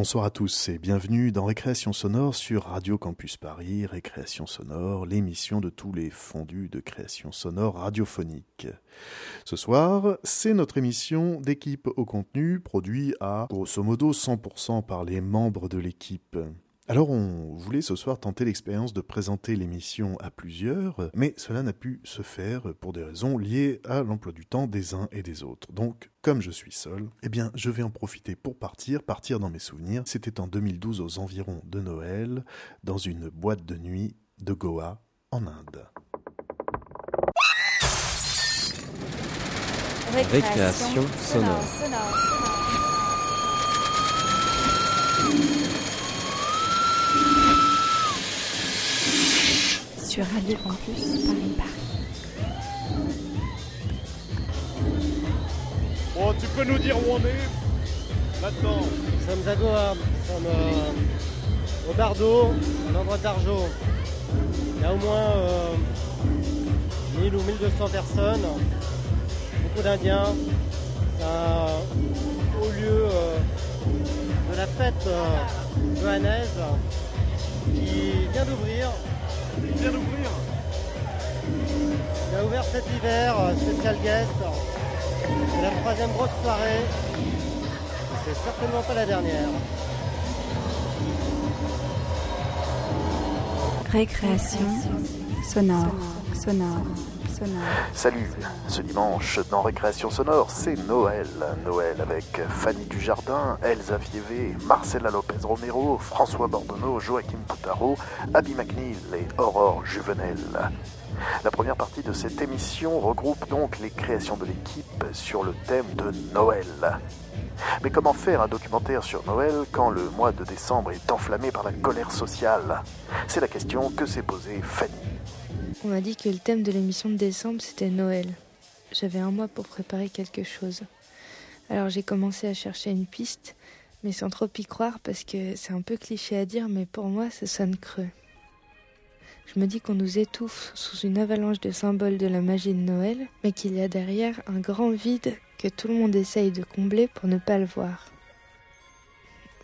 Bonsoir à tous et bienvenue dans Récréation Sonore sur Radio Campus Paris, Récréation Sonore, l'émission de tous les fondus de création sonore radiophonique. Ce soir, c'est notre émission d'équipe au contenu produit à grosso modo 100% par les membres de l'équipe. Alors on voulait ce soir tenter l'expérience de présenter l'émission à plusieurs, mais cela n'a pu se faire pour des raisons liées à l'emploi du temps des uns et des autres. Donc, comme je suis seul, eh bien je vais en profiter pour partir, partir dans mes souvenirs. C'était en 2012 aux environs de Noël, dans une boîte de nuit de Goa, en Inde. Récréation, sonore. Sur Radio Campus Paris Paris. Bon, tu peux nous dire où on est Maintenant. Nous sommes à Goa, nous sommes euh, au Bardo, à l'endroit d'Arjo. Il y a au moins euh, 1000 ou 1200 personnes, beaucoup d'Indiens. C'est un haut lieu euh, de la fête euh, johannaise qui vient d'ouvrir. Il vient d'ouvrir. Il a ouvert cet hiver, euh, spécial guest. C'est la troisième grosse soirée. C'est certainement pas la dernière. Récréation sonore, sonore, sonore. Salut, ce dimanche dans Récréation Sonore, c'est Noël. Noël avec Fanny Dujardin, Elsa Fievé, Marcela Lopez Romero, François Bordonneau, Joachim Poutaro, Abby McNeil et Aurore Juvenel. La première partie de cette émission regroupe donc les créations de l'équipe sur le thème de Noël. Mais comment faire un documentaire sur Noël quand le mois de décembre est enflammé par la colère sociale? C'est la question que s'est posée Fanny. On m'a dit que le thème de l'émission de décembre, c'était Noël. J'avais un mois pour préparer quelque chose. Alors j'ai commencé à chercher une piste, mais sans trop y croire parce que c'est un peu cliché à dire, mais pour moi, ça sonne creux. Je me dis qu'on nous étouffe sous une avalanche de symboles de la magie de Noël, mais qu'il y a derrière un grand vide que tout le monde essaye de combler pour ne pas le voir.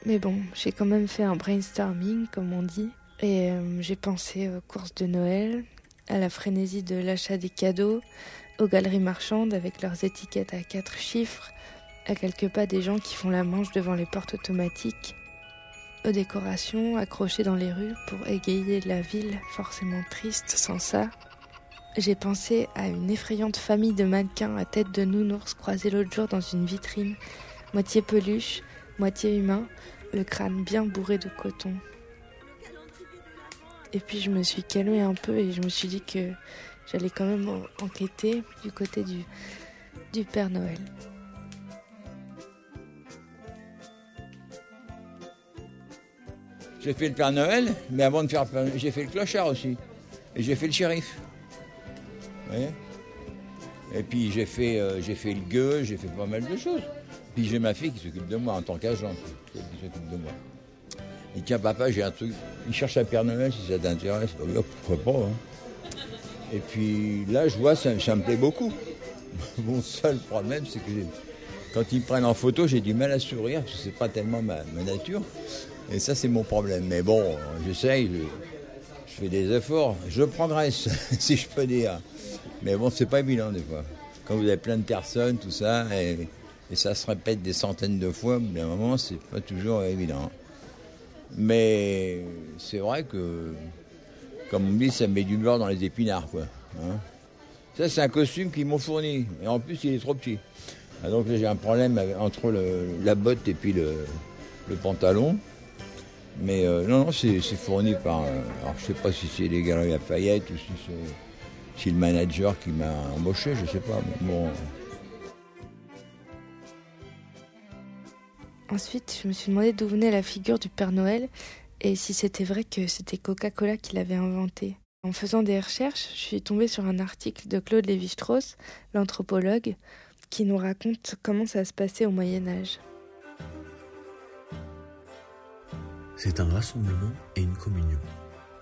Mais bon, j'ai quand même fait un brainstorming, comme on dit, et euh, j'ai pensé aux courses de Noël, à la frénésie de l'achat des cadeaux, aux galeries marchandes avec leurs étiquettes à quatre chiffres, à quelques pas des gens qui font la manche devant les portes automatiques, aux décorations accrochées dans les rues pour égayer la ville forcément triste sans ça. J'ai pensé à une effrayante famille de mannequins à tête de nounours croisés l'autre jour dans une vitrine, moitié peluche, moitié humain, le crâne bien bourré de coton. Et puis je me suis calmée un peu et je me suis dit que j'allais quand même en- enquêter du côté du, Père Noël. J'ai fait le Père Noël, mais avant de faire le Père Noël, j'ai fait le clochard aussi. Et j'ai fait le shérif. Vous voyez? Et puis j'ai fait, euh, j'ai fait le gueux, j'ai fait pas mal de choses. Puis j'ai ma fille qui s'occupe de moi en tant qu'agent, qui s'occupe de moi. Et tiens papa, j'ai un truc, il cherche un Père Noël si ça t'intéresse. Oh, pourquoi pas hein. Et puis là, je vois, ça, me plaît beaucoup. Mon seul problème, c'est que quand ils me prennent en photo, j'ai du mal à sourire, parce que c'est pas tellement ma, ma nature. Et ça, c'est mon problème. Mais bon, j'essaye, je, je fais des efforts. Je progresse, si je peux dire. Mais bon, c'est pas évident des fois. Quand vous avez plein de personnes, tout ça, et, et ça se répète des centaines de fois, au bout d'un moment, c'est pas toujours évident. Mais c'est vrai que, comme on dit, ça met du beurre dans les épinards, quoi. hein. Ça, c'est un costume qu'ils m'ont fourni. Et en plus, il est trop petit. Ah, donc j'ai un problème entre la botte et puis le, pantalon. Mais euh, non, non, c'est fourni par. euh, alors, je sais pas si c'est les Galeries Lafayette ou si c'est le manager qui m'a embauché, je sais pas. bon, Ensuite, je me suis demandé d'où venait la figure du Père Noël et si c'était vrai que c'était Coca-Cola qui l'avait inventé. En faisant des recherches, je suis tombée sur un article de Claude Lévi-Strauss, l'anthropologue, qui nous raconte comment ça se passait au Moyen Âge. C'est un rassemblement et une communion.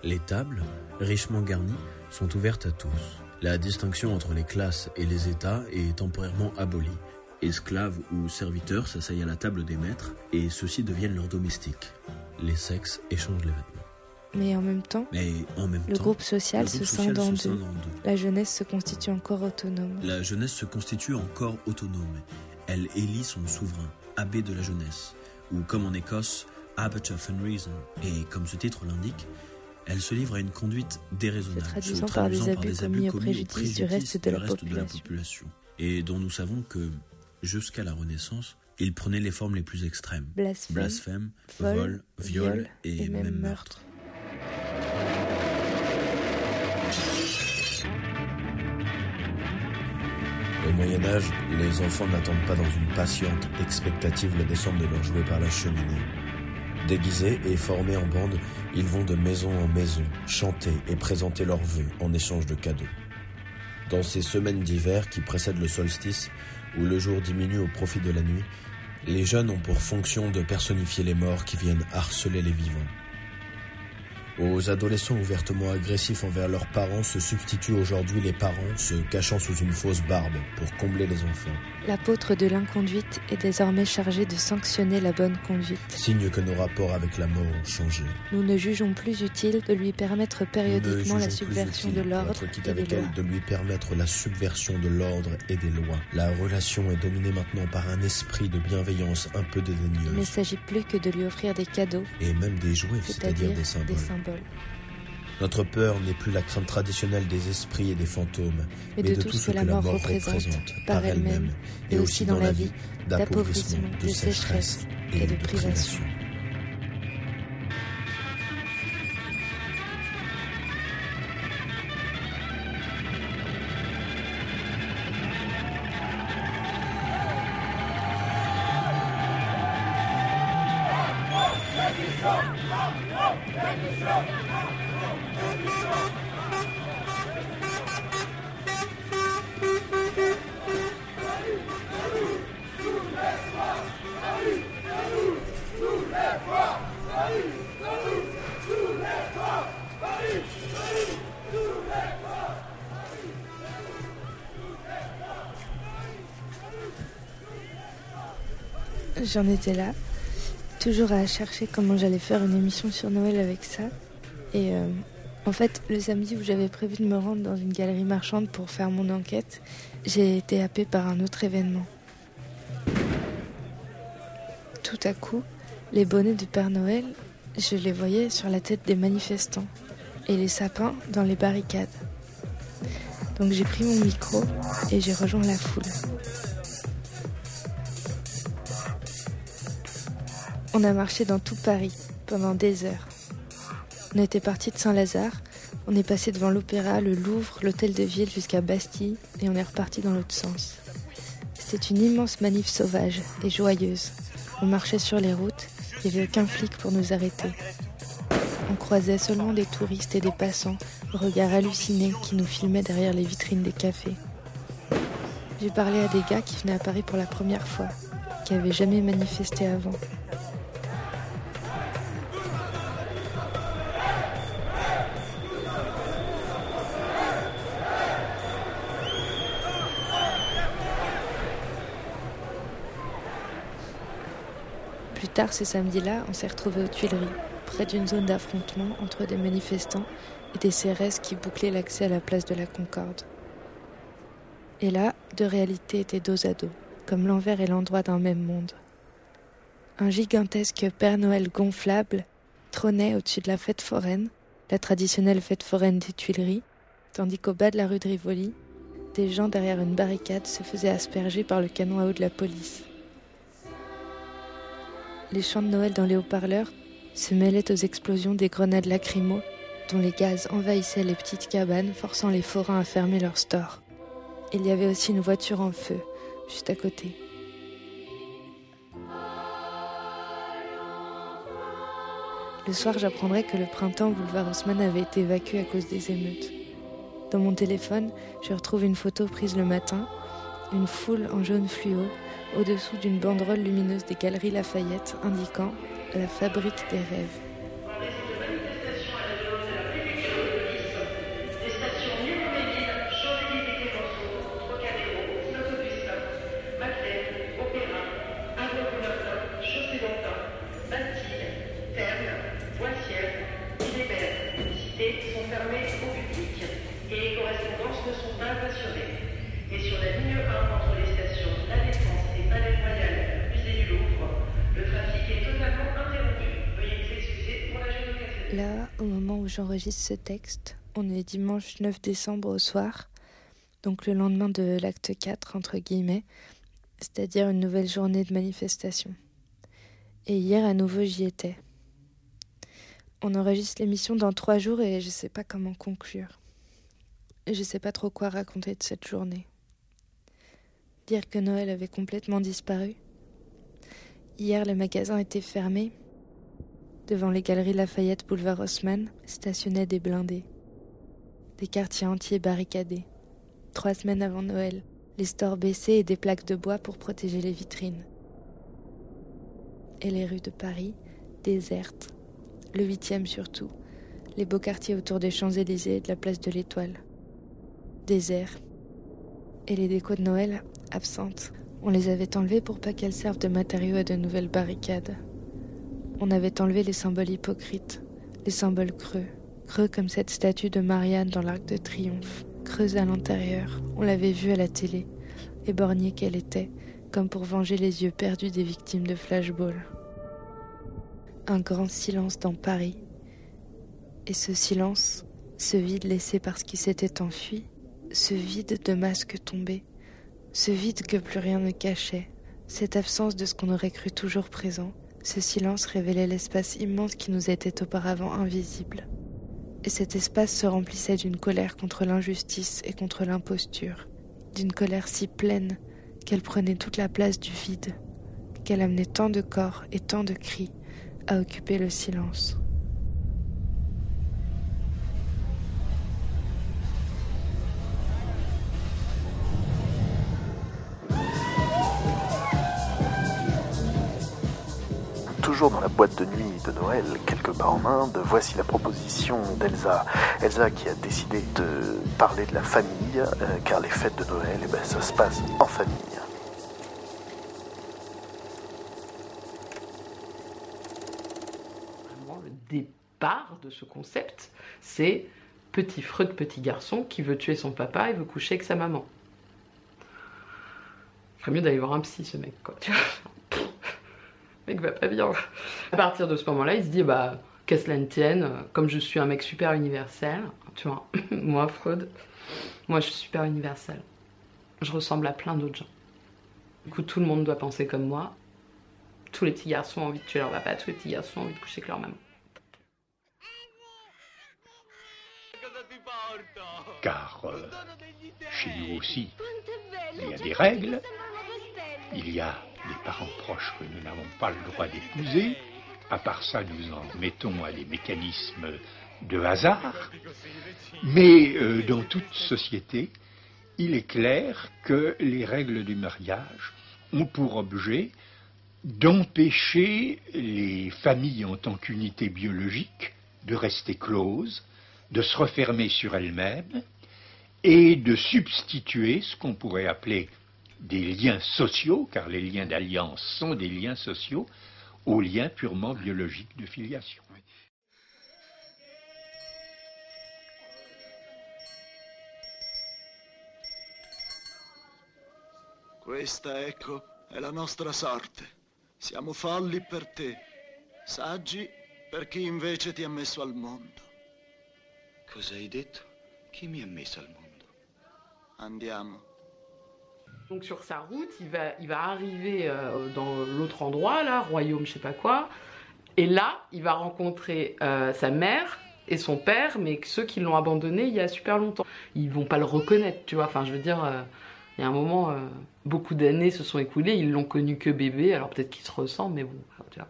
Les tables, richement garnies, sont ouvertes à tous. La distinction entre les classes et les États est temporairement abolie. Esclaves ou serviteurs s'asseyent à la table des maîtres et ceux-ci deviennent leurs domestiques. Les sexes échangent les vêtements. Mais en même temps, Mais en même le temps, groupe social le groupe se scinde en deux. La jeunesse se constitue encore autonome. La jeunesse se constitue encore autonome. Elle élit son souverain, abbé de la jeunesse, ou comme en Écosse, Abbot of Unreason. Et comme ce titre l'indique, elle se livre à une conduite déraisonnable, Se traduisant se par des abus commis au préjudice du reste de la population. Et dont nous savons que, jusqu'à la Renaissance, il prenait les formes les plus extrêmes. Blasphème, Blasphème, vol, vol, viol, viol et, et même même meurtre. meurtre. Au Moyen Âge, les enfants n'attendent pas dans une patiente expectative la descente de leurs jouets par la cheminée. Déguisés et formés en bande, ils vont de maison en maison, chanter et présenter leurs vœux en échange de cadeaux. Dans ces semaines d'hiver qui précèdent le solstice, où le jour diminue au profit de la nuit, les jeunes ont pour fonction de personnifier les morts qui viennent harceler les vivants. Aux adolescents ouvertement agressifs envers leurs parents se substituent aujourd'hui les parents se cachant sous une fausse barbe pour combler les enfants. L'apôtre de l'inconduite est désormais chargé de sanctionner la bonne conduite. Signe que nos rapports avec la mort ont changé. Nous ne jugeons plus utile de lui permettre périodiquement la subversion de l'ordre et avec des lois. elle, de lui permettre la subversion de l'ordre et des lois. La relation est dominée maintenant par un esprit de bienveillance un peu Il ne s'agit plus que de lui offrir des cadeaux, et même des jouets, c'est-à-dire c'est-à-dire des symboles. des symboles, Notre peur n'est plus la crainte traditionnelle des esprits et des fantômes, mais de tout ce que la mort représente par elle-même, et aussi dans la vie, d'appauvrissement, de sécheresse et de privation. J'en étais là, toujours à chercher comment j'allais faire une émission sur Noël avec ça. Et euh, en fait, le samedi où j'avais prévu de me rendre dans une galerie marchande pour faire mon enquête, j'ai été happée par un autre événement. Tout à coup, les bonnets de Père Noël, je les voyais sur la tête des manifestants et les sapins dans les barricades. Donc j'ai pris mon micro et j'ai rejoint la foule. On a marché dans tout Paris pendant des heures. On était parti de Saint-Lazare, on est passé devant l'Opéra, le Louvre, l'Hôtel de Ville jusqu'à Bastille et on est reparti dans l'autre sens. C'était une immense manif sauvage et joyeuse. On marchait sur les routes, il n'y avait aucun flic pour nous arrêter. On croisait seulement des touristes et des passants, au regard hallucinés qui nous filmaient derrière les vitrines des cafés. J'ai parlé à des gars qui venaient à Paris pour la première fois, qui n'avaient jamais manifesté avant. Tard ce samedi-là, on s'est retrouvés aux Tuileries, près d'une zone d'affrontement entre des manifestants et des CRS qui bouclaient l'accès à la place de la Concorde. Et là, deux réalités étaient dos à dos, comme l'envers et l'endroit d'un même monde. Un gigantesque Père Noël gonflable trônait au-dessus de la fête foraine, la traditionnelle fête foraine des Tuileries, tandis qu'au bas de la rue de Rivoli, des gens derrière une barricade se faisaient asperger par le canon à eau de la police. Les chants de Noël dans les haut-parleurs se mêlaient aux explosions des grenades lacrymaux dont les gaz envahissaient les petites cabanes, forçant les forains à fermer leurs stores. Il y avait aussi une voiture en feu, juste à côté. Le soir, j'apprendrai que le printemps boulevard Haussmann avait été évacué à cause des émeutes. Dans mon téléphone, je retrouve une photo prise le matin, une foule en jaune fluo, au-dessous d'une banderole lumineuse des galeries Lafayette indiquant la fabrique des rêves. activités sont fermées au public et les correspondances ne sont pas assurées. Et sur la ligne 1 entre les stations La Défense et Palais Royal, musée du Louvre, le trafic est totalement interrompu. Veuillez vous excuser pour la géolocalisation. Là, au moment où j'enregistre ce texte, on est dimanche 9 décembre au soir, donc le lendemain de l'acte 4, entre guillemets, c'est-à-dire une nouvelle journée de manifestation. Et hier, à nouveau, j'y étais. On enregistre l'émission dans trois jours et je sais pas comment conclure. Je sais pas trop quoi raconter de cette journée. Dire que Noël avait complètement disparu. Hier, les magasins étaient fermés. Devant les galeries Lafayette, boulevard Haussmann, stationnaient des blindés. Des quartiers entiers barricadés. Trois semaines avant Noël, les stores baissés et des plaques de bois pour protéger les vitrines. Et les rues de Paris, désertes. Le huitième surtout. Les beaux quartiers autour des Champs-Élysées et de la place de l'Étoile. Désert. Et les décos de Noël, absentes. On les avait enlevées pour pas qu'elles servent de matériaux à de nouvelles barricades. On avait enlevé les symboles hypocrites, les symboles creux, creux comme cette statue de Marianne dans l'Arc de Triomphe, creuse à l'intérieur. On l'avait vue à la télé, éborgnée qu'elle était, comme pour venger les yeux perdus des victimes de flashball. Un grand silence dans Paris. Et ce silence, ce vide laissé par ce qui s'était enfui, ce vide de masques tombés, ce vide que plus rien ne cachait, cette absence de ce qu'on aurait cru toujours présent, ce silence révélait l'espace immense qui nous était auparavant invisible. Et cet espace se remplissait d'une colère contre l'injustice et contre l'imposture, d'une colère si pleine qu'elle prenait toute la place du vide, qu'elle amenait tant de corps et tant de cris à occuper le silence. Toujours dans la boîte de nuit de Noël, quelque part en Inde, voici la proposition d'Elsa. Elsa qui a décidé de parler de la famille, euh, car les fêtes de Noël, eh ben, ça se passe en famille. Vraiment, le départ de ce concept, c'est petit Freud, petit garçon qui veut tuer son papa et veut coucher avec sa maman. Il ferait mieux d'aller voir un psy, ce mec, quoi. Mec va pas bien. À partir de ce moment-là, il se dit, bah, qu'à cela ne tienne, comme je suis un mec super universel, tu vois, moi, Freud, moi, je suis super universel. Je ressemble à plein d'autres gens. Du coup, tout le monde doit penser comme moi. Tous les petits garçons ont envie de tuer leur papa, tous les petits garçons ont envie de coucher avec leur maman. Car euh, chez nous aussi, il y a des règles, il y a des parents proches que nous n'avons pas le droit d'épouser. À part ça, nous en mettons à des mécanismes de hasard. Mais euh, dans toute société, il est clair que les règles du mariage ont pour objet d'empêcher les familles en tant qu'unité biologique de rester closes, de se refermer sur elles-mêmes et de substituer ce qu'on pourrait appeler des liens sociaux, car les liens d'alliance sont des liens sociaux, aux liens purement biologiques de filiation. Questa, ecco, è la nostra sorte. Siamo folli per te, saggi per chi invece ti ha messo al mondo. Cosa hai detto? Chi mi ha messo al mondo? Andiamo. Donc sur sa route, il va, il va arriver euh, dans l'autre endroit, là, royaume, je sais pas quoi. Et là, il va rencontrer euh, sa mère et son père, mais ceux qui l'ont abandonné il y a super longtemps. Ils vont pas le reconnaître, tu vois. Enfin, je veux dire, euh, il y a un moment, beaucoup d'années se sont écoulées, ils l'ont connu que bébé, alors peut-être qu'il se ressemble, mais bon, tu vois.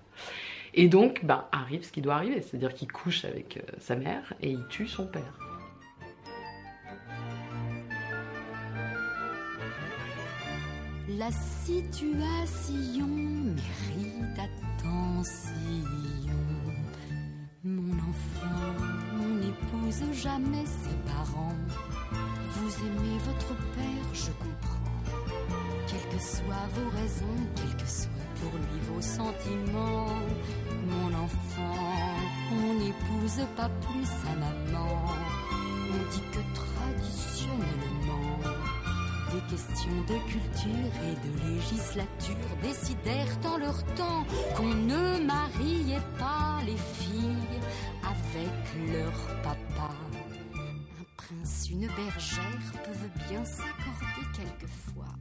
Et donc, bah, arrive ce qui doit arriver, c'est-à-dire qu'il couche avec sa mère et il tue son père. La situation mérite attention. Mon enfant, on n'épouse jamais ses parents. Vous aimez votre père, je comprends. Quelles que soient vos raisons, quels que soient pour lui vos sentiments. Mon enfant, on n'épouse pas plus sa maman. On dit que traditionnellement, des questions de culture et de législature décidèrent en leur temps qu'on ne mariait pas les filles avec leur papa. Un prince, une bergère peuvent bien s'accorder quelquefois,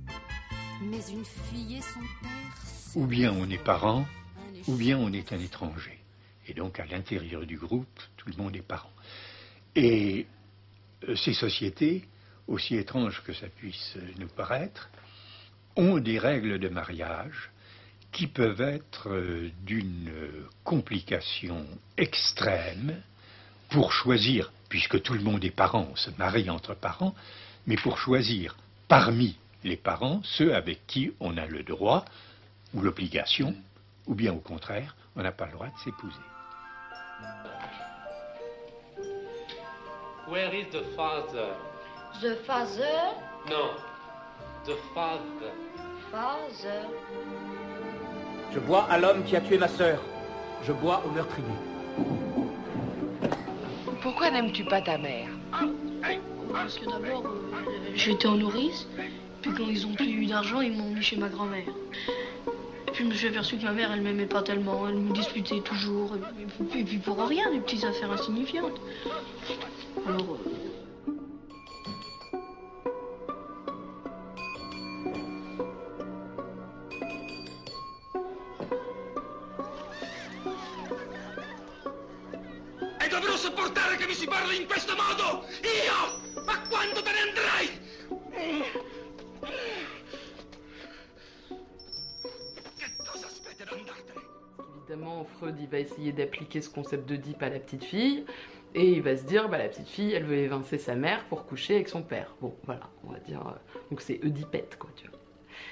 mais une fille et son père. Ou bien on est parent, ou bien on est un étranger. Et donc à l'intérieur du groupe, tout le monde est parent. Et euh, ces sociétés, aussi étranges que ça puisse nous paraître, ont des règles de mariage qui peuvent être euh, d'une complication extrême pour choisir, puisque tout le monde est parent, on se marie entre parents, mais pour choisir parmi les parents ceux avec qui on a le droit ou l'obligation, ou bien au contraire, on n'a pas le droit de s'épouser. Where is the father? The father, No. The father. father. Je bois à l'homme qui a tué ma sœur. Je bois au meurtrier. Pourquoi n'aimes-tu pas ta mère? Parce que d'abord, euh, j'étais en nourrice, puis quand ils ont plus eu d'argent, ils m'ont mis chez ma grand-mère. Et puis je me suis aperçu que ma mère, elle m'aimait pas tellement, elle me disputait toujours, et puis, et puis pour rien, des petites affaires insignifiantes. Alors, euh, Freud, il va essayer d'appliquer ce concept d'Oedipe à la petite fille. Et il va se dire, bah, la petite fille, elle veut évincer sa mère pour coucher avec son père. Bon, voilà, on va dire. euh, donc c'est Oedipette, quoi, tu vois.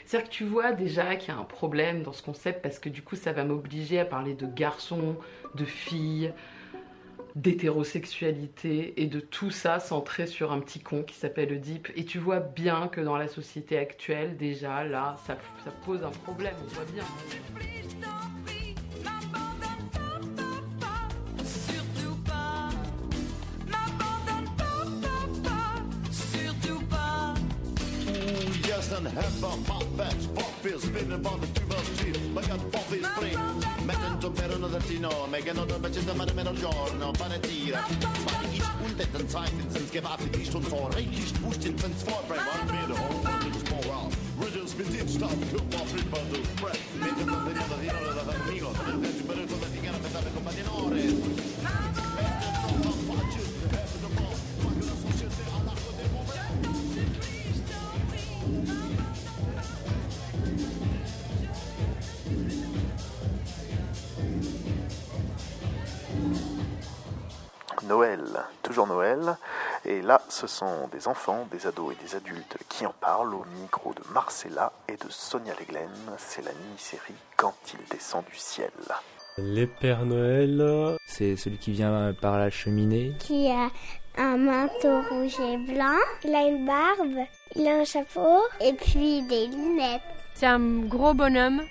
C'est-à-dire que tu vois déjà qu'il y a un problème dans ce concept parce que du coup, ça va m'obliger à parler de garçons, de filles, d'hétérosexualité et de tout ça centré sur un petit con qui s'appelle Oedipe. Et tu vois bien que dans la société actuelle, déjà, là, ça, ça pose un problème, on voit bien. and have a hot batch Poppies spinning on the tuba street Like a poppy spring Mettendo per un trattino Megano da bacetta ma nemmeno giorno Panettiere Weil ich unten Zeiten sind gewartet Ich und vor Reichlich Wurst in Transformer One Bier home Noël, toujours Noël. Et là, ce sont des enfants, des ados et des adultes qui en parlent au micro de Marcella et de Sonia Leglen. C'est la mini-série Quand il descend du ciel. Les Pères Noël. C'est celui qui vient par la cheminée. qui a un manteau rouge et blanc. Il a une barbe, il a un chapeau et puis des lunettes. C'est un gros bonhomme.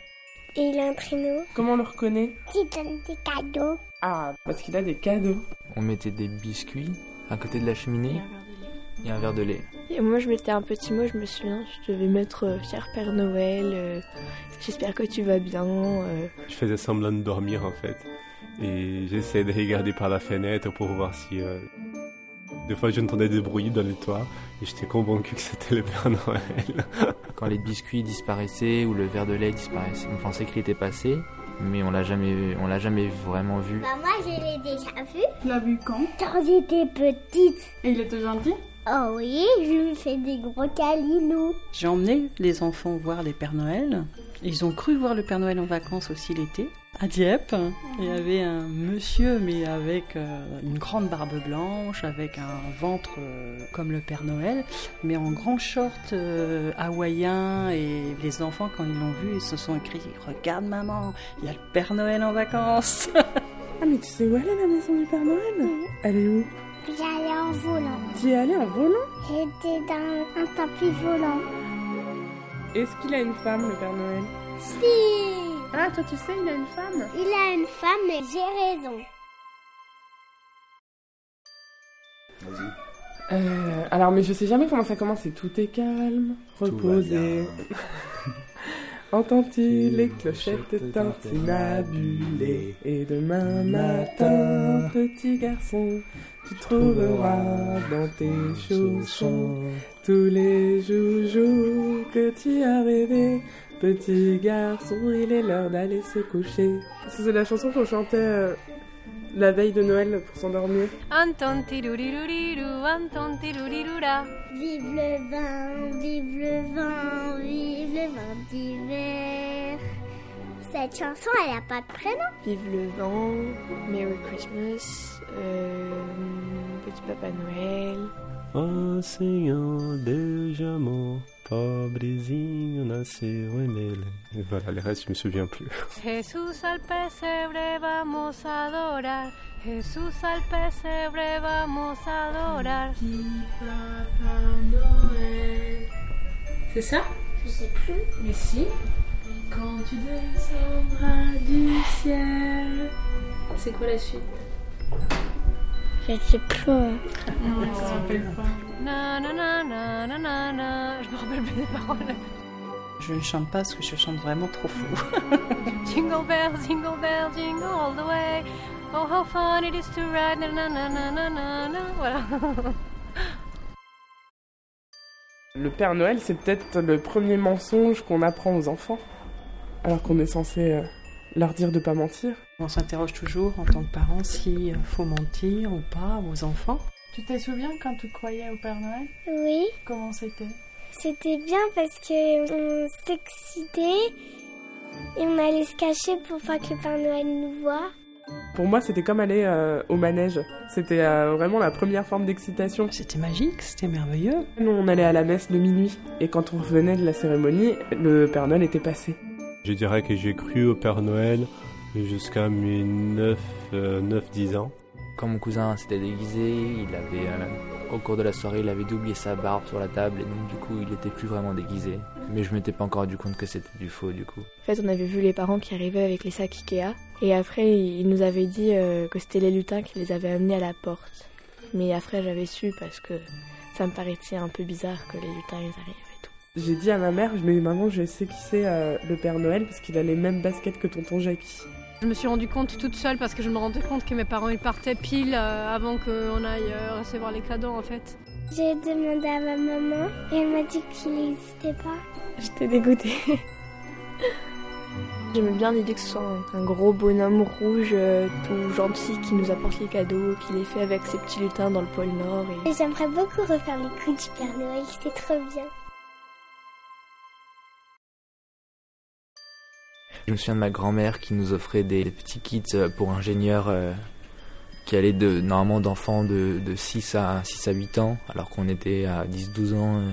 Et il a un traîneau. Comment on le reconnaît? Qui donne des cadeaux. Ah, parce qu'il a des cadeaux. On mettait des biscuits à côté de la cheminée. Et un verre de lait. Et moi, je mettais un petit mot, je me souviens, je devais mettre euh, Cher Père Noël, euh, j'espère que tu vas bien. euh. Je faisais semblant de dormir en fait. Et j'essayais de regarder par la fenêtre pour voir si. euh, Des fois, j'entendais des bruits dans le toit et j'étais convaincu que c'était le Père Noël. Quand les biscuits disparaissaient ou le verre de lait disparaissait, on pensait qu'il était passé, mais on l'a jamais, on l'a jamais vraiment vu. Bah moi, je l'ai déjà vu. Tu l'as vu quand Quand j'étais petite. Et il était gentil Oh oui, je lui fais des gros câlinous. J'ai emmené les enfants voir les Pères Noël. Ils ont cru voir le Père Noël en vacances aussi l'été. À Dieppe, il y avait un monsieur, mais avec euh, une grande barbe blanche, avec un ventre euh, comme le Père Noël, mais en grand short euh, hawaïen. Et les enfants, quand ils l'ont vu, ils se sont écrits Regarde maman, il y a le Père Noël en vacances Ah, mais tu sais où elle est la maison du Père Noël? Elle est où? J'allais en volant. Tu es allé en volant? J'étais dans un tapis volant. Est-ce qu'il a une femme, le Père Noël? Si Ah, toi tu sais, il a une femme Il a une femme, mais j'ai raison. Vas-y. Euh, alors, mais je sais jamais comment ça commence. C'est tout est calme, reposé. Entends-tu les clochettes tintinabulées Et demain matin, petit garçon, tu trouveras dans tes chaussons tous les joujoux que tu as rêvé. Petit garçon, il est l'heure d'aller se coucher. C'est la chanson qu'on chantait euh, la veille de Noël pour s'endormir. Vive le vin, vive le vin, vive le vin d'hiver. Cette chanson, elle a pas de prénom. Vive le vent, Merry Christmas, euh, Petit Papa Noël. Oh Senhor, Deus de amor, pobrezinho nasceu em Belém. Et voilà, les restes, je me souviens plus. Jesús al pesebre vamos a adorar. Jesús al pesebre vamos a adorar. C'est ça? Je sais plus. Mais si. Quand tu descendras du ciel. C'est quoi la suite? Je sais plus. Non, je me rappelle pas. Je me rappelle plus des paroles. Je ne chante pas parce que je chante vraiment trop fou. Jingle bells, jingle bells, jingle all the way. Oh, how fun it is to ride. Na na na na na na na. Voilà. Le Père Noël, c'est peut-être le premier mensonge qu'on apprend aux enfants. Alors qu'on est censé euh, leur dire de pas mentir. On s'interroge toujours en tant que parent s'il faut mentir ou pas aux enfants. Tu te souviens quand tu croyais au Père Noël? Oui, Comment c'était? C'était bien parce que on s'excitait et on allait se cacher pour pas que le Père Noël nous voit. Pour moi, c'était comme aller euh, au manège. C'était euh, vraiment la première forme d'excitation. C'était magique, c'était merveilleux. Nous, on allait à la messe de minuit et quand on revenait de la cérémonie, le Père Noël était passé. Je dirais que j'ai cru au Père Noël jusqu'à mes 9, 9-10 ans. Quand mon cousin s'était déguisé, il avait, euh, au cours de la soirée, il avait oublié sa barbe sur la table et donc du coup, il était plus vraiment déguisé. Mais je m'étais pas encore rendu compte que c'était du faux du coup. En fait, on avait vu les parents qui arrivaient avec les sacs Ikea. Et après, ils nous avaient dit euh, que c'était les lutins qui les avaient amenés à la porte. Mais après, j'avais su parce que ça me paraissait un peu bizarre que les lutins ils arrivent et tout. J'ai dit à ma mère, mais maman, je sais qui c'est euh, le Père Noël parce qu'il a les mêmes baskets que tonton Jackie. Je me suis rendu compte toute seule parce que je me rendais compte que mes parents ils partaient pile euh, avant qu'on aille euh, recevoir les cadeaux en fait. J'ai demandé à ma maman et elle m'a dit qu'il n'existait pas. J'étais dégoûtée. J'aimais bien l'idée que ce soit un, gros bonhomme rouge, euh, tout gentil, qui nous apporte les cadeaux, qui les fait avec ses petits lutins dans le pôle Nord. Et... Et J'aimerais beaucoup refaire les coups du Père Noël, c'était trop bien. Je me souviens de ma grand-mère qui nous offrait des petits kits euh, pour ingénieurs euh, qui allaient de, normalement d'enfants de, de 6 à 6 à 8 ans, alors qu'on était à 10-12 ans. euh,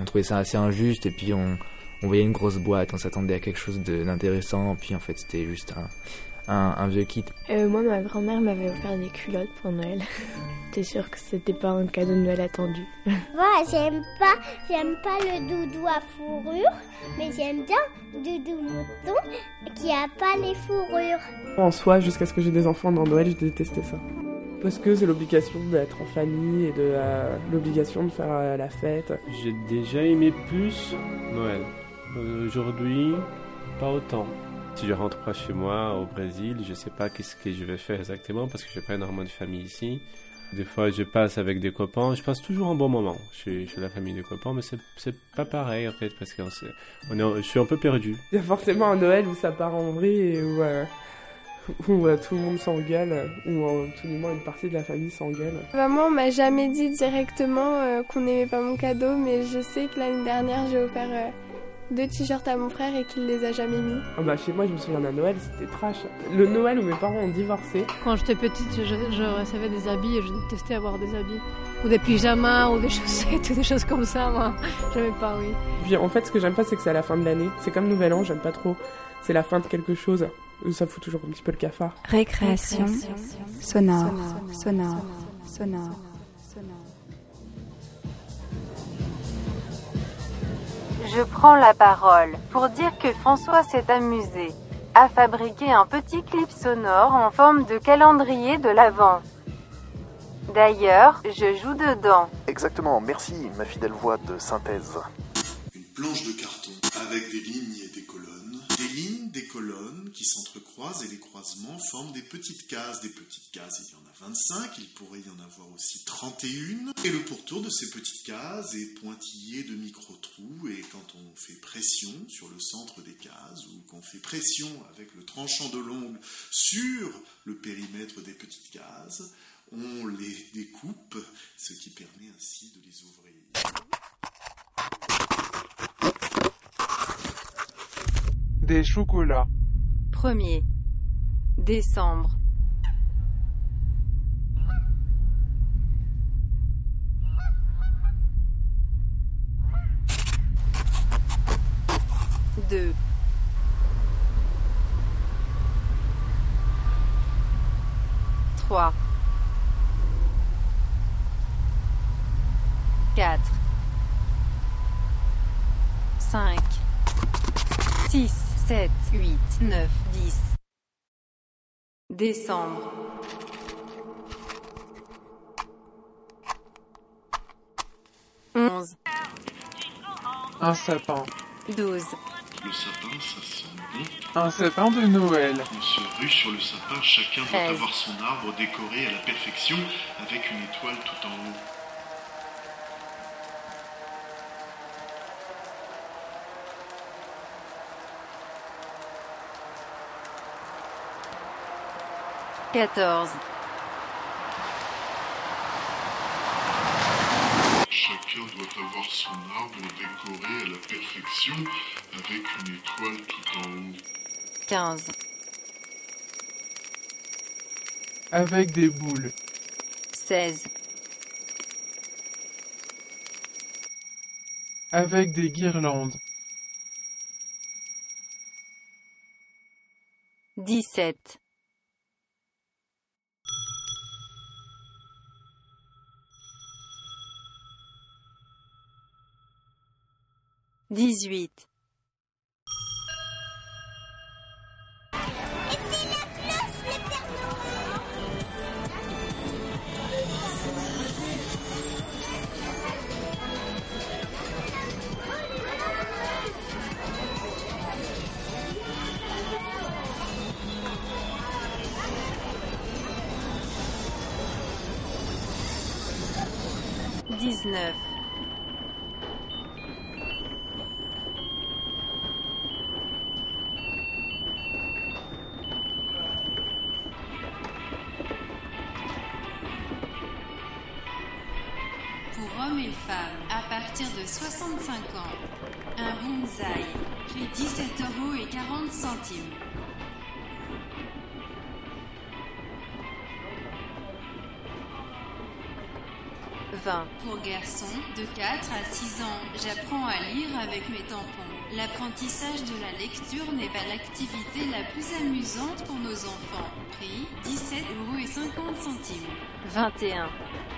on trouvait ça assez injuste et puis on, on voyait une grosse boîte, on s'attendait à quelque chose d'intéressant, puis en fait c'était juste un, un, un vieux kit. Euh, moi, ma grand-mère m'avait offert des culottes pour Noël. T'es sûr que c'était pas un cadeau de Noël attendu? Moi, j'aime pas, j'aime pas le doudou à fourrure, mais j'aime bien doudou mouton qui a pas les fourrures. En soi, jusqu'à ce que j'ai des enfants dans Noël, je détestais ça. Parce que c'est l'obligation d'être en famille et de euh, l'obligation de faire euh, la fête. J'ai déjà aimé plus Noël. Euh, Aujourd'hui, pas autant. Si je rentre pas chez moi au Brésil, je sais pas qu'est-ce que je vais faire exactement parce que j'ai pas énormément de famille ici. Des fois, je passe avec des copains. Je passe toujours un bon moment chez, chez la famille des copains, mais c'est, pas pareil en fait parce que on est, je suis un peu perdu. Il y a forcément un Noël où ça part en vrille et où, euh, où euh, tout le monde s'engueule, ou euh, tout moins une partie de la famille s'engueule. Maman m'a jamais dit directement euh, qu'on n'aimait pas mon cadeau, mais je sais que l'année dernière j'ai offert euh, deux t-shirts à mon frère et qu'il les a jamais mis. Ah bah chez moi, je me souviens d'un Noël, c'était trash. Le Noël où mes parents ont divorcé. Quand j'étais petite, je, je recevais des habits et je détestais avoir des habits. Ou des pyjamas, ou des chaussettes, ou des choses comme ça, moi. J'aimais pas, oui. Puis en fait, ce que j'aime pas, c'est que c'est à la fin de l'année. C'est comme Nouvel An, j'aime pas trop. C'est la fin de quelque chose. Ça fout toujours un petit peu le cafard. Récréation sonore, sonore, sonore. Je prends la parole pour dire que François s'est amusé à fabriquer un petit clip sonore en forme de calendrier de l'Avent. D'ailleurs, je joue dedans. Exactement, merci, ma fidèle voix de synthèse. Une planche de carton avec des lignes et des colonnes. Des lignes, des colonnes qui s'entrecroisent et les croisements forment des petites cases. Des petites cases, il y en a 25, il pourrait y en avoir aussi 31. Et le pourtour de ces petites cases est pointillé de micro-trous et quand on fait pression sur le centre des cases ou qu'on fait pression avec le tranchant de l'ongle sur le périmètre des petites cases, on les découpe, ce qui permet ainsi de les ouvrir. Des chocolats. 1er décembre. Deux. Trois. Quatre. Cinq. Six, sept, huit, neuf, dix. Décembre. Onze. Un sapin. Douze. Le sapin, ça sent bon. Un sapin de Noël. On se rue sur le sapin, chacun doit Treize. avoir son arbre décoré à la perfection avec une étoile tout en haut. Quatorze. Chacun doit avoir son arbre décoré à la perfection avec une étoile tout en haut. Quinze. Avec des boules. Seize. Avec des guirlandes. Dix-sept. Dix-huit. Pour hommes et femmes, à partir de 65 ans, un bonsaï, prix 17 euros et 40 centimes. Pour garçons, de 4 à 6 ans, j'apprends à lire avec mes tampons. L'apprentissage de la lecture n'est pas l'activité la plus amusante pour nos enfants. Prix 17 euros et 50 centimes. Vingt et un.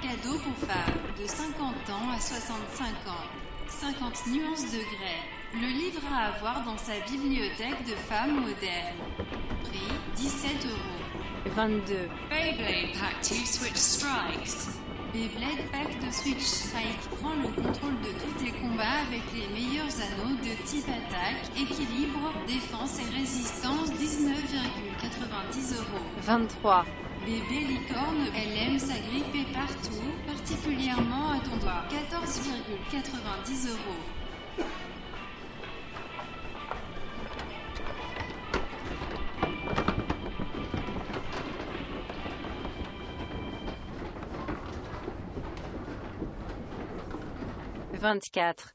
Cadeau pour femmes de 50 ans à 65 ans. 50 nuances de grès. Le livre à avoir dans sa bibliothèque de femmes modernes. Prix 17 euros. Vingt-deux. Beyblade Pack 2 Switch Strikes. Beyblade Pack de Switch Strike prend le contrôle de tous les combats avec les meilleurs anneaux de type attaque, équilibre, défense et résistance 19,90 euros. Vingt-trois. Bébé licorne, elle aime s'agripper partout, particulièrement à ton doigt. 14,90 euros. Vingt-quatre.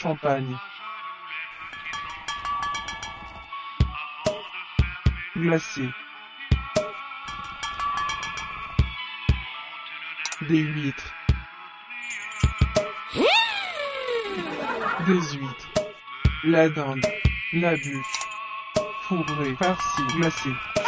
Champagne. Glacé. Des huîtres. Des huîtres. La dinde. La bûche. Fourrée, farcie, glacée.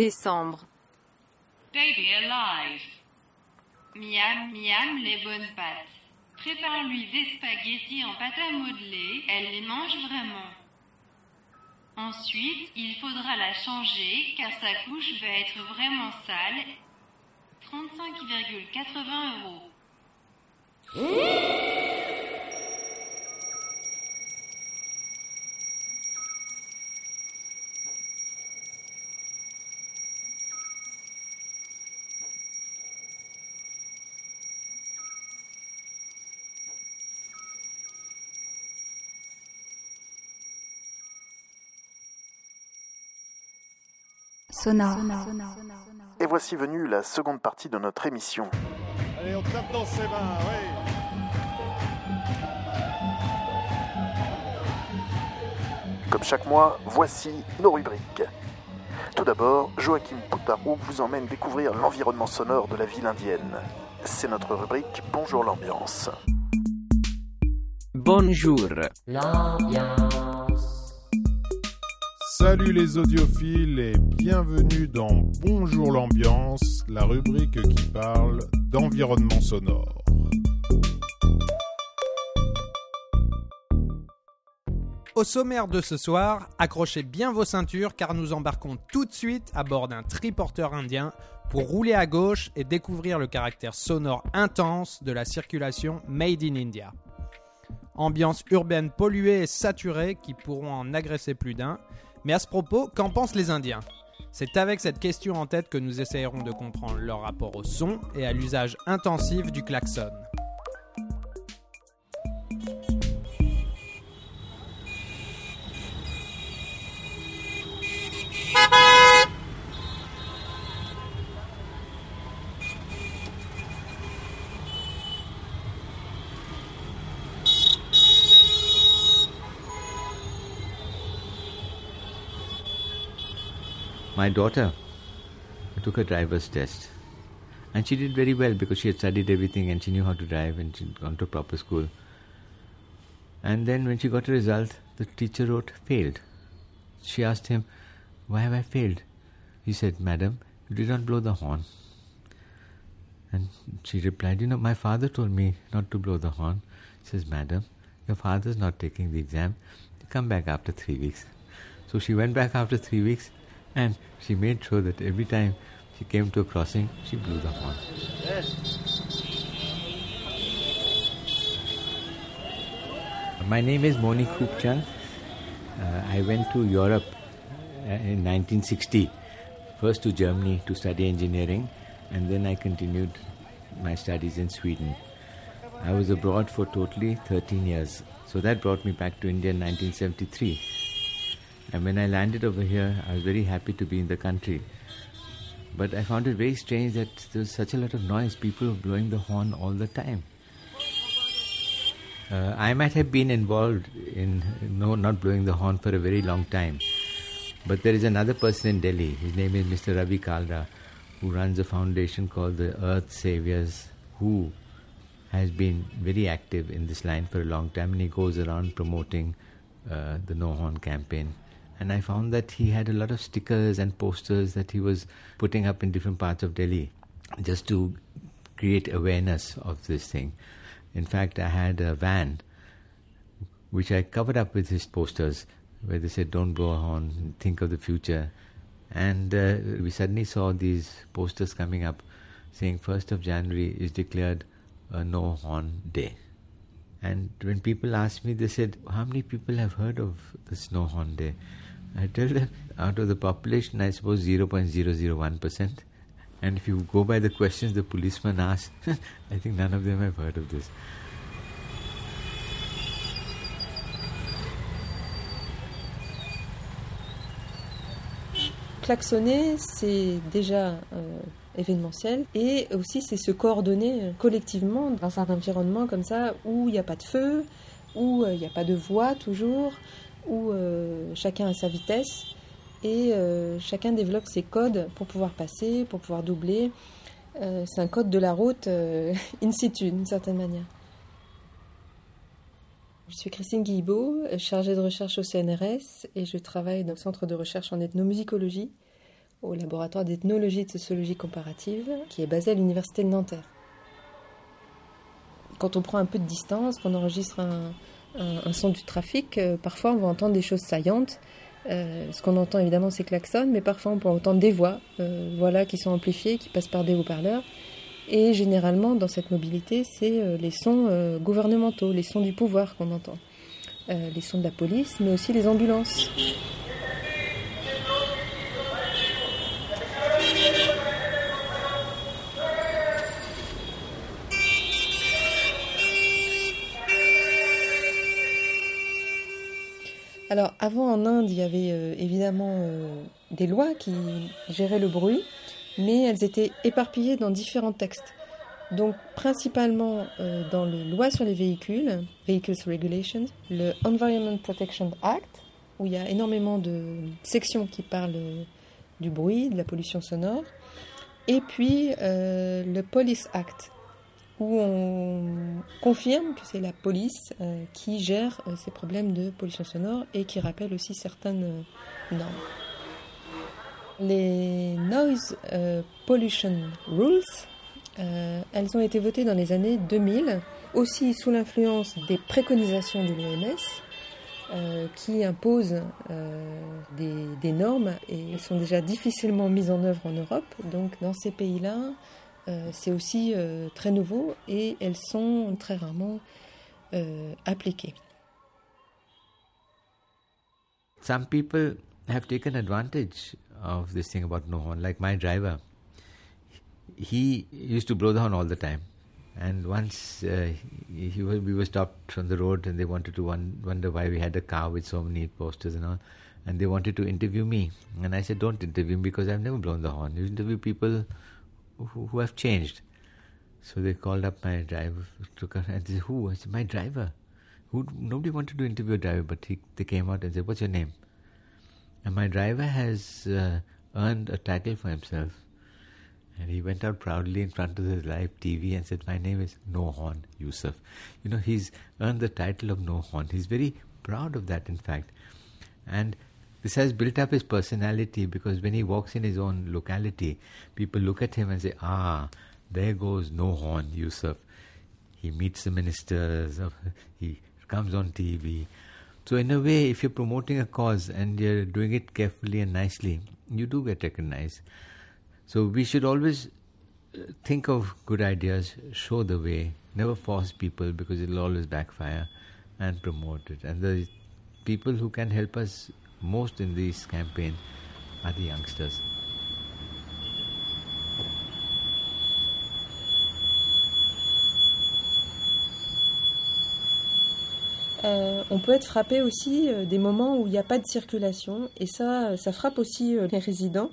Décembre. Baby alive. Miam, miam, les bonnes pâtes. Prépare-lui des spaghettis en pâte à modeler, elle les mange vraiment. Ensuite, il faudra la changer car sa couche va être vraiment sale. 35,80 euros. Sonore. Et voici venue la seconde partie de notre émission. Allez, on tape dans ses mains, oui. Comme chaque mois, voici nos rubriques. Tout d'abord, Joachim Poutarou vous emmène découvrir l'environnement sonore de la ville indienne. C'est notre rubrique Bonjour l'ambiance. Bonjour. Salut les audiophiles et bienvenue dans Bonjour l'ambiance, la rubrique qui parle d'environnement sonore. Au sommaire de ce soir, accrochez bien vos ceintures car nous embarquons tout de suite à bord d'un triporteur indien pour rouler à gauche et découvrir le caractère sonore intense de la circulation Made in India. Ambiance urbaine polluée et saturée qui pourront en agresser plus d'un. Mais à ce propos, qu'en pensent les Indiens? C'est avec cette question en tête que nous essayerons de comprendre leur rapport au son et à l'usage intensif du klaxon. My daughter took a driver's test. And she did very well because she had studied everything and she knew how to drive and she'd gone to proper school. And then when she got a result, the teacher wrote failed. She asked him, Why have I failed? He said, Madam, you did not blow the horn. And she replied, You know, my father told me not to blow the horn. He says, Madam, your father's not taking the exam. Come back after three weeks. So she went back after three weeks and she made sure that every time she came to a crossing, she blew the horn. My name is Moni Khoopchand. Uh, I went to Europe uh, in 1960, first to Germany to study engineering, and then I continued my studies in Sweden. I was abroad for totally 13 years. So that brought me back to India in 1973. And when I landed over here, I was very happy to be in the country. But I found it very strange that there was such a lot of noise, people blowing the horn all the time. Uh, I might have been involved in no, not blowing the horn for a very long time. But there is another person in Delhi, his name is Mr. Ravi Kalra, who runs a foundation called the Earth Saviors, who has been very active in this line for a long time and he goes around promoting uh, the No Horn campaign and I found that he had a lot of stickers and posters that he was putting up in different parts of Delhi just to create awareness of this thing. In fact, I had a van which I covered up with his posters where they said, Don't blow a horn, think of the future. And uh, we suddenly saw these posters coming up saying 1st of January is declared a no horn day. And when people asked me, they said, How many people have heard of this no horn day? I tell them out of the population, I suppose 0.001%. And if you go by the questions the policeman asks, I think none of them have heard of this. Klaxonner, c'est déjà euh, événementiel et aussi c'est se coordonner collectivement dans un environnement comme ça où il n'y a pas de feu, où euh, il n'y a pas de voix toujours, où euh, chacun a sa vitesse et euh, chacun développe ses codes pour pouvoir passer, pour pouvoir doubler. Euh, c'est un code de la route in situ d'une certaine manière. Je suis Christine Guillebeau, chargée de recherche au CNRS et je travaille dans le centre de recherche en ethnomusicologie au laboratoire d'ethnologie et de sociologie comparative qui est basé à l'université de Nanterre. Quand on prend un peu de distance, qu'on enregistre un, un- son du trafic, euh, parfois on va entendre des choses saillantes. Euh, ce qu'on entend évidemment c'est klaxon, mais parfois on peut entendre des voix euh, voilà, qui sont amplifiées, qui passent par des haut-parleurs. Et généralement, dans cette mobilité, c'est les sons gouvernementaux, les sons du pouvoir qu'on entend. Les sons de la police, mais aussi les ambulances. Alors, avant en Inde, il y avait euh, évidemment euh, des lois qui géraient le bruit, mais elles étaient éparpillées dans différents textes. Donc, principalement euh, dans les lois sur les véhicules, Vehicles Regulations, le Environment Protection Act, où il y a énormément de sections qui parlent du bruit, de la pollution sonore, et puis le Police Act, où on confirme que c'est la police euh, qui gère euh, ces problèmes de pollution sonore et qui rappelle aussi certaines euh, normes. Les Noise Pollution Rules, elles ont été votées dans les années 2000, aussi sous l'influence des préconisations de l'OMS, qui imposent des, des normes et sont déjà difficilement mises en œuvre en Europe. Donc dans ces pays-là, c'est aussi euh, très nouveau et elles sont très rarement euh, appliquées. Some people have taken advantage of this thing about no horn, like my driver. He used to blow the horn all the time. And once uh, he, he was, we were stopped on the road and they wanted to won- wonder why we had a car with so many posters and all. And they wanted to interview me. And I said, don't interview me because I've never blown the horn. You interview people who, have changed. So they called up my driver, took her, and they said, who? I said, my driver. Who, nobody wanted to interview a driver, but he, they came out and said, what's your name? And my driver has uh, earned a title for himself. And he went out proudly in front of the live TV and said, My name is No Horn Yusuf. You know, he's earned the title of No Horn. He's very proud of that, in fact. And this has built up his personality because when he walks in his own locality, people look at him and say, Ah, there goes No Horn Yusuf. He meets the ministers, he comes on TV. So, in a way, if you're promoting a cause and you're doing it carefully and nicely, you do get recognized. So, we should always uh, think of good ideas, show the way, never force people because it'll always backfire, and promote it. And the people who can help us most in this campaign are the youngsters. Euh, on peut être frappé aussi euh, des moments où il n'y a pas de circulation et ça, euh, ça frappe aussi les résidents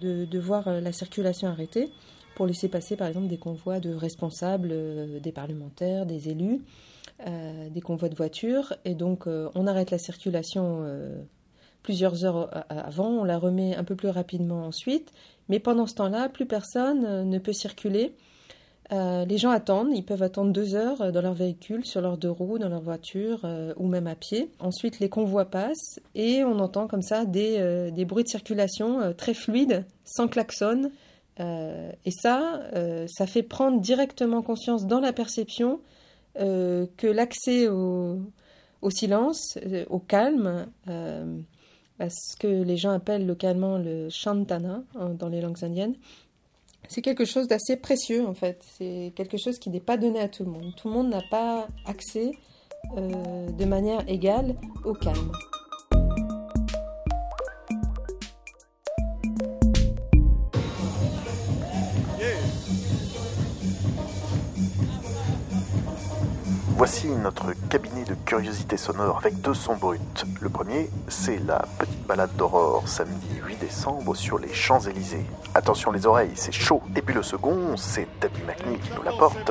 de, de voir la circulation arrêtée pour laisser passer par exemple des convois de responsables, des parlementaires, des élus, des convois de voitures et donc on arrête la circulation plusieurs heures a- avant, on la remet un peu plus rapidement ensuite, mais pendant ce temps-là, plus personne euh, ne peut circuler. Euh, les gens attendent, ils peuvent attendre deux heures euh, dans leur véhicule, sur leurs deux roues, dans leur voiture euh, ou même à pied. Ensuite, les convois passent et on entend comme ça des, euh, bruits de circulation euh, très fluides, sans klaxon. Euh, et ça, euh, ça fait prendre directement conscience dans la perception euh, que l'accès au, silence, euh, au calme, euh, à ce que les gens appellent localement le shantana hein, dans les langues indiennes, c'est quelque chose d'assez précieux en fait. C'est quelque chose qui n'est pas donné à tout le monde. Tout le monde n'a pas accès euh, de manière égale au calme. Voici notre cabinet de curiosité sonore avec deux sons bruts. Le premier, c'est la petite balade d'aurore samedi 8 décembre sur les Champs-Élysées. Attention les oreilles, c'est chaud. Et puis le second, c'est Debbie McNeil qui nous l'apporte.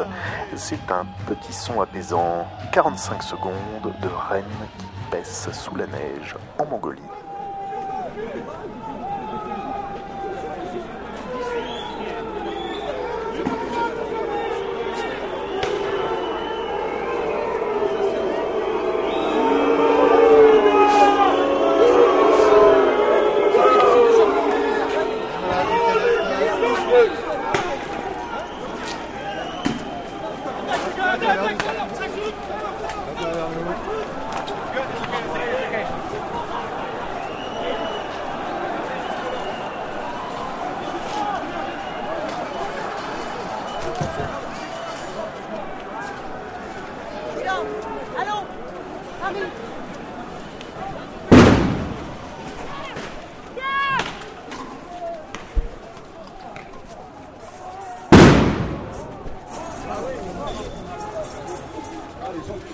C'est un petit son apaisant, 45 secondes de reine qui pèse sous la neige en Mongolie.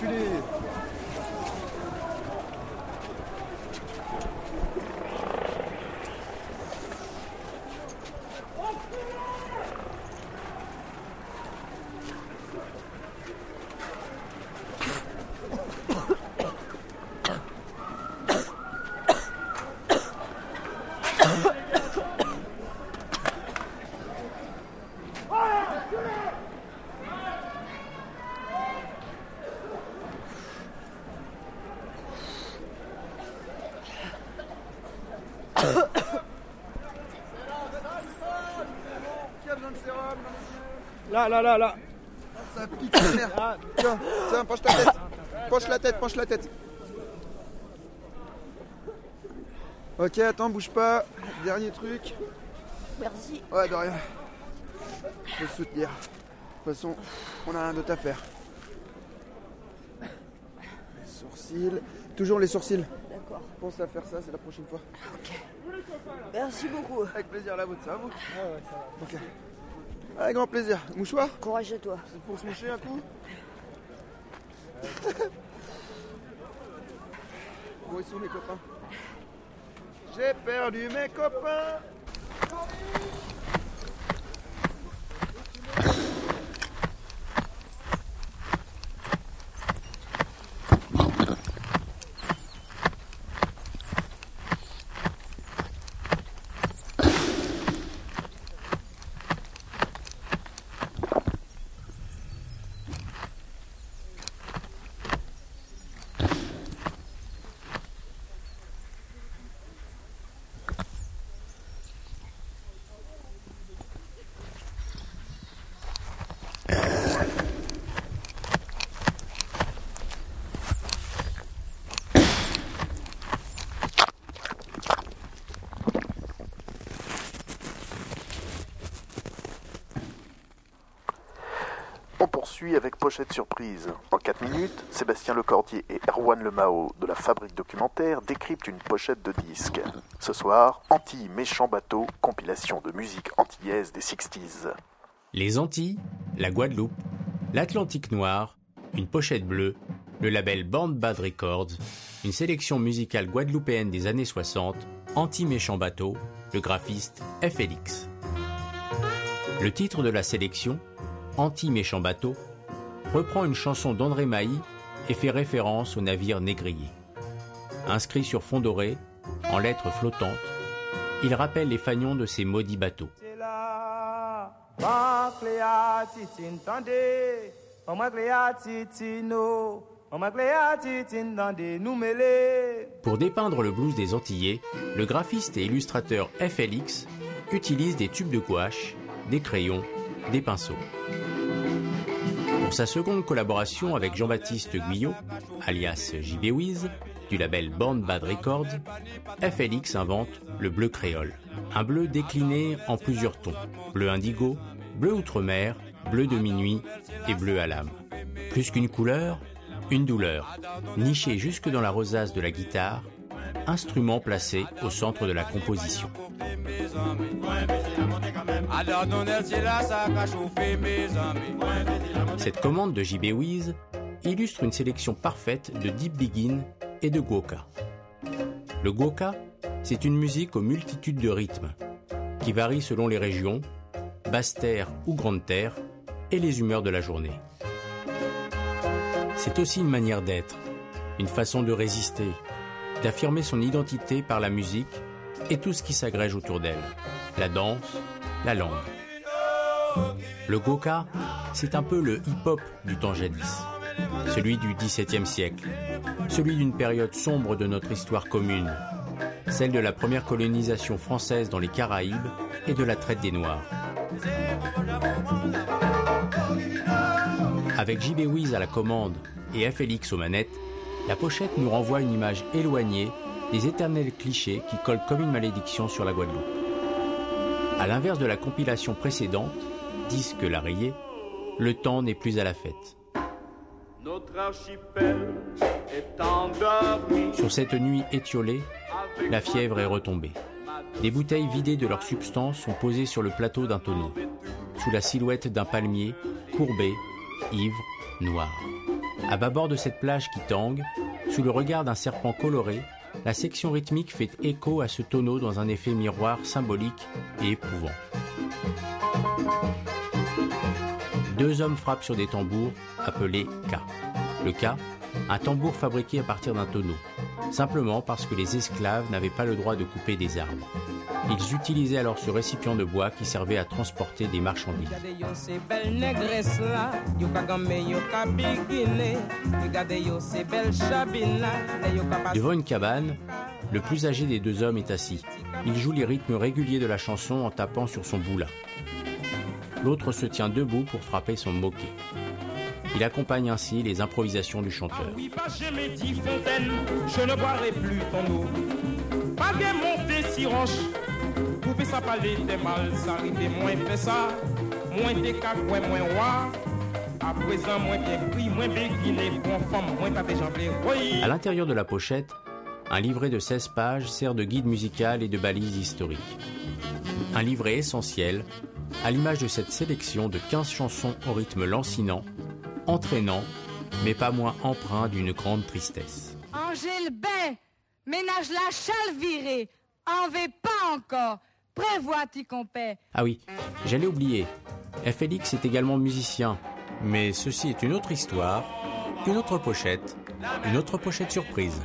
Ah, les enculés Qui a besoin de sérum Là, là, là, là. Ça pique la mère. Tiens, tiens, penche ta tête. Penche la tête, penche la tête. Ok, attends, bouge pas. Dernier truc. Merci. Ouais, de rien. Faut soutenir. De toute façon, on a rien d'autre à faire. Les sourcils. Toujours les sourcils. D'accord. Pense à faire ça, c'est la prochaine fois. Ok. Merci beaucoup. Avec plaisir, la vôtre, ça va vous Ouais, ouais, ça va. Ok. Avec grand plaisir. Mouchoir Courage à toi. C'est pour se moucher un coup ils sont mes copains? J'ai perdu mes copains. Avec Pochette Surprise. En 4 minutes, Sébastien Lecordier et Erwan Lemao de la Fabrique Documentaire décryptent une pochette de disque. Ce soir, Anti-Méchant Bateau, compilation de musique antillaise des 60s. Les Antilles, la Guadeloupe, l'Atlantique noir, une pochette bleue, le label Band Bad Records, une sélection musicale guadeloupéenne des années 60, Anti-Méchant Bateau, le graphiste FLX. Le titre de la sélection, Anti-Méchant Bateau, reprend une chanson d'André Mailly et fait référence au navire négrier. Inscrit sur fond doré, en lettres flottantes, il rappelle les fanions de ces maudits bateaux. Pour dépeindre le blues des Antillais, le graphiste et illustrateur FLX utilise des tubes de gouache, des crayons, des pinceaux. Pour sa seconde collaboration avec Jean-Baptiste Guyot, alias JB Wiz, du label Born Bad Records, FLX invente le bleu créole. Un bleu décliné en plusieurs tons. Bleu indigo, bleu outre-mer, bleu de minuit et bleu à l'âme. Plus qu'une couleur, une douleur, nichée jusque dans la rosace de la guitare, instrument placé au centre de la composition. Cette commande de JB Wiz illustre une sélection parfaite de Deep Begin et de Gwoka. Le Gwoka, c'est une musique aux multitudes de rythmes, qui varient selon les régions, basse terre ou grande terre, et les humeurs de la journée. C'est aussi une manière d'être, une façon de résister, d'affirmer son identité par la musique et tout ce qui s'agrège autour d'elle, la danse, la langue. Le Goka, c'est un peu le hip-hop du temps jadis, celui du XVIIe siècle, celui d'une période sombre de notre histoire commune, celle de la première colonisation française dans les Caraïbes et de la traite des Noirs. Avec JB Wiz à la commande et FLX aux manettes, la pochette nous renvoie une image éloignée des éternels clichés qui collent comme une malédiction sur la Guadeloupe. À l'inverse de la compilation précédente, Disque la rayée, le temps n'est plus à la fête. Notre archipel est endormi. Sur cette nuit étiolée, la fièvre est retombée. Des bouteilles vidées de leur substance sont posées sur le plateau d'un tonneau, sous la silhouette d'un palmier, courbé, ivre, noir. À bâbord de cette plage qui tangue, sous le regard d'un serpent coloré, la section rythmique fait écho à ce tonneau dans un effet miroir symbolique et éprouvant. Deux hommes frappent sur des tambours appelés K. Le K, un tambour fabriqué à partir d'un tonneau, simplement parce que les esclaves n'avaient pas le droit de couper des arbres. Ils utilisaient alors ce récipient de bois qui servait à transporter des marchandises. Devant une cabane, le plus âgé des deux hommes est assis. Il joue les rythmes réguliers de la chanson en tapant sur son boula. L'autre se tient debout pour frapper son moquet. Il accompagne ainsi les improvisations du chanteur. Oui, fontaine, je ne boirai plus ton eau. Pas de monter si roche, couper sa palais des mal, ça arrive moins fait ça, moins des cacouets, moins roi. À présent, moins bien pris, moins béguiné, moins femme, moins pas des jambes, oui. À l'intérieur de la pochette, un livret de 16 pages sert de guide musical et de balise historique. Un livret essentiel, à l'image de cette sélection de 15 chansons au rythme lancinant, entraînant, mais pas moins empreint d'une grande tristesse. Angèle Bain, ménage la chale virée, en vais pas encore, prévois t'y compère. Ah oui, j'allais oublier. FLX est également musicien, mais ceci est une autre histoire, une autre pochette, une autre pochette surprise.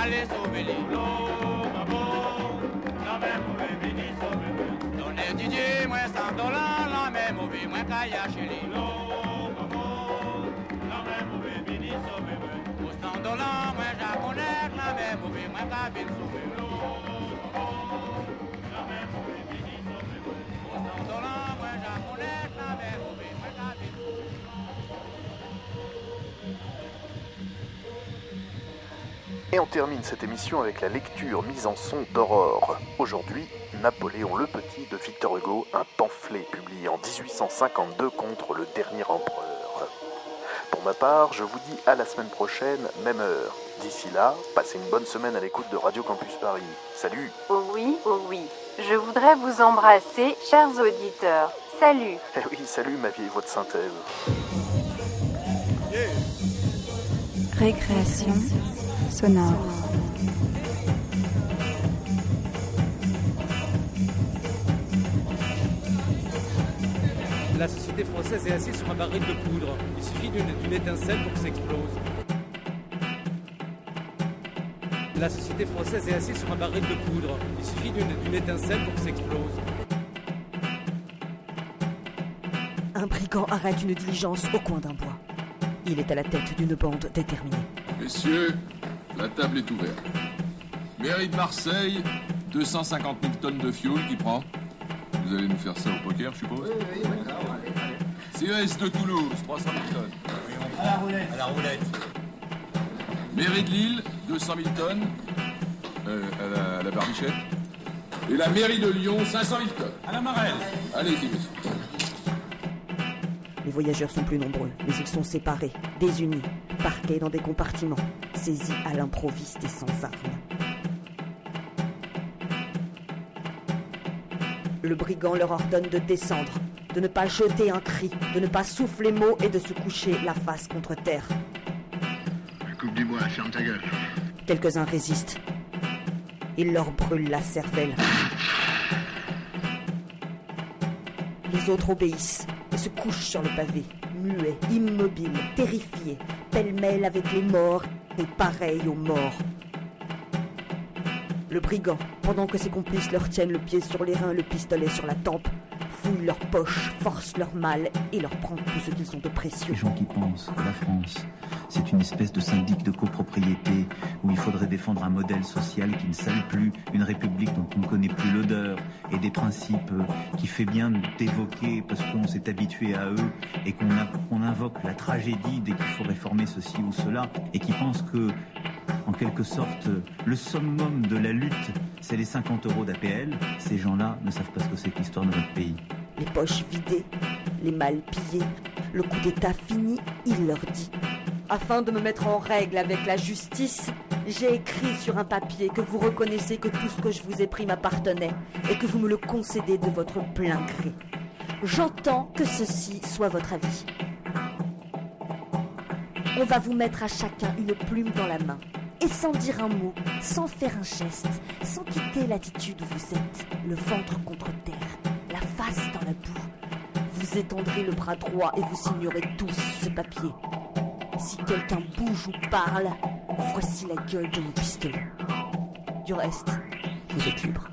Allez sauver les Donnez Didier, moi 100 dollars, la même mauvais, moi kaya chez les Et on termine cette émission avec la lecture mise en son d'Aurore. Aujourd'hui, Napoléon le Petit de Victor Hugo, un pamphlet publié en 1852 contre le dernier empereur. Pour ma part, je vous dis à la semaine prochaine, même heure. D'ici là, passez une bonne semaine à l'écoute de Radio Campus Paris. Salut Oh oui, oh oui. Je voudrais vous embrasser, chers auditeurs. Salut. Eh oui, salut ma vieille voix de synthèse. Récréation sonore. La société française est assise sur un baril de poudre. Il suffit d'une d'une étincelle pour que ça explose. La société française est assise sur un baril de poudre. Il suffit d'une étincelle pour que ça explose. Un brigand arrête une diligence au coin d'un bois. Il est à la tête d'une bande déterminée. Messieurs, la table est ouverte. Mairie de Marseille, 250 000 tonnes de fioul qui prend. Vous allez nous faire ça au poker, je suppose Oui, oui, CES de Toulouse, 300 000 tonnes. À la roulette. À la roulette. Mairie de Lille, 200 000 tonnes euh, à, la, à, barbichette. Et la mairie de Lyon, 500 000 tonnes. À la Marelle. Allez-y, monsieur. Les voyageurs sont plus nombreux, mais ils sont séparés, désunis, parqués dans des compartiments, saisis à l'improviste et sans armes. Le brigand leur ordonne de descendre, de ne pas jeter un cri, de ne pas souffler mot et de se coucher la face contre terre. Coupe du bois, ferme ta gueule. Quelques-uns résistent. Il leur brûle la cervelle. Les autres obéissent et se couchent sur le pavé, muets, immobiles, terrifiés, pêle-mêle avec les morts et pareils aux morts. Le brigand, pendant que ses complices leur tiennent le pied sur les reins, le pistolet sur la tempe, fouille leurs poches, force leur mal et leur prend tout ce qu'ils ont de précieux. Les gens qui pensent que la France, c'est une espèce de syndic de copropriété où il faudrait défendre un modèle social qui ne salit plus, une république dont on ne connaît plus l'odeur et des principes qui fait bien d'évoquer parce qu'on s'est habitué à eux et qu'on invoque la tragédie dès qu'il faut réformer ceci ou cela et qui pensent que en quelque sorte, le summum de la lutte, c'est les 50 euros d'APL. Ces gens-là ne savent pas ce que c'est que l'histoire de notre pays. Les poches vidées, les malles pillées, le coup d'état fini, il leur dit Afin de me mettre en règle avec la justice, j'ai écrit sur un papier que vous reconnaissez que tout ce que je vous ai pris m'appartenait et que vous me le concédez de votre plein gré. J'entends que ceci soit votre avis. On va vous mettre à chacun une plume dans la main. Et sans dire un mot, sans faire un geste, sans quitter l'attitude où vous êtes, le ventre contre terre, la face dans la boue, vous étendrez le bras droit et vous signerez tous ce papier. Si quelqu'un bouge ou parle, voici la gueule de mon pistolet. Du reste, vous êtes libre.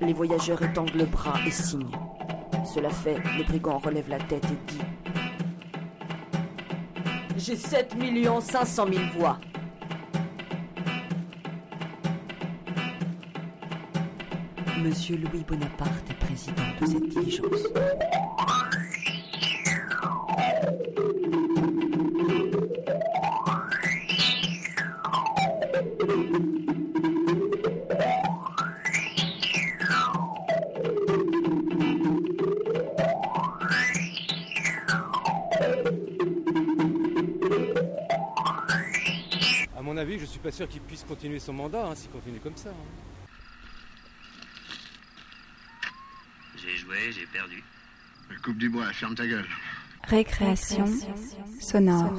Les voyageurs étendent le bras et signent. Cela fait, le brigand relève la tête et dit J'ai 7 500 000 voix. Monsieur Louis Bonaparte est président de cette diligence. Sûr qu'il puisse continuer son mandat hein, s'il continue comme ça. hein. J'ai joué, j'ai perdu. Coupe du bois, ferme ta gueule. Récréation sonore.